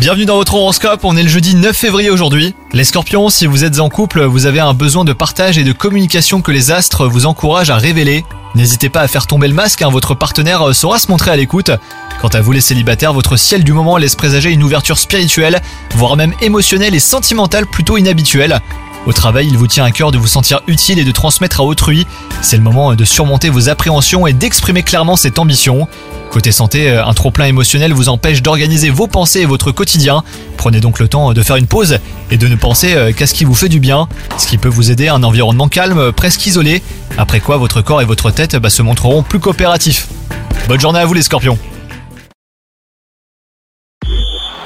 Bienvenue dans votre horoscope, on est le jeudi 9 février aujourd'hui. Les scorpions, si vous êtes en couple, vous avez un besoin de partage et de communication que les astres vous encouragent à révéler. N'hésitez pas à faire tomber le masque, hein, votre partenaire saura se montrer à l'écoute. Quant à vous les célibataires, votre ciel du moment laisse présager une ouverture spirituelle, voire même émotionnelle et sentimentale plutôt inhabituelle. Au travail, il vous tient à cœur de vous sentir utile et de transmettre à autrui. C'est le moment de surmonter vos appréhensions et d'exprimer clairement cette ambition. Côté santé, un trop-plein émotionnel vous empêche d'organiser vos pensées et votre quotidien. Prenez donc le temps de faire une pause et de ne penser qu'à ce qui vous fait du bien, ce qui peut vous aider à un environnement calme, presque isolé, après quoi votre corps et votre tête bah, se montreront plus coopératifs. Bonne journée à vous les scorpions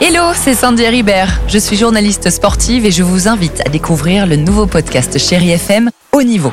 Hello, c'est Sandy Ribert. Je suis journaliste sportive et je vous invite à découvrir le nouveau podcast Chéri FM Haut Niveau.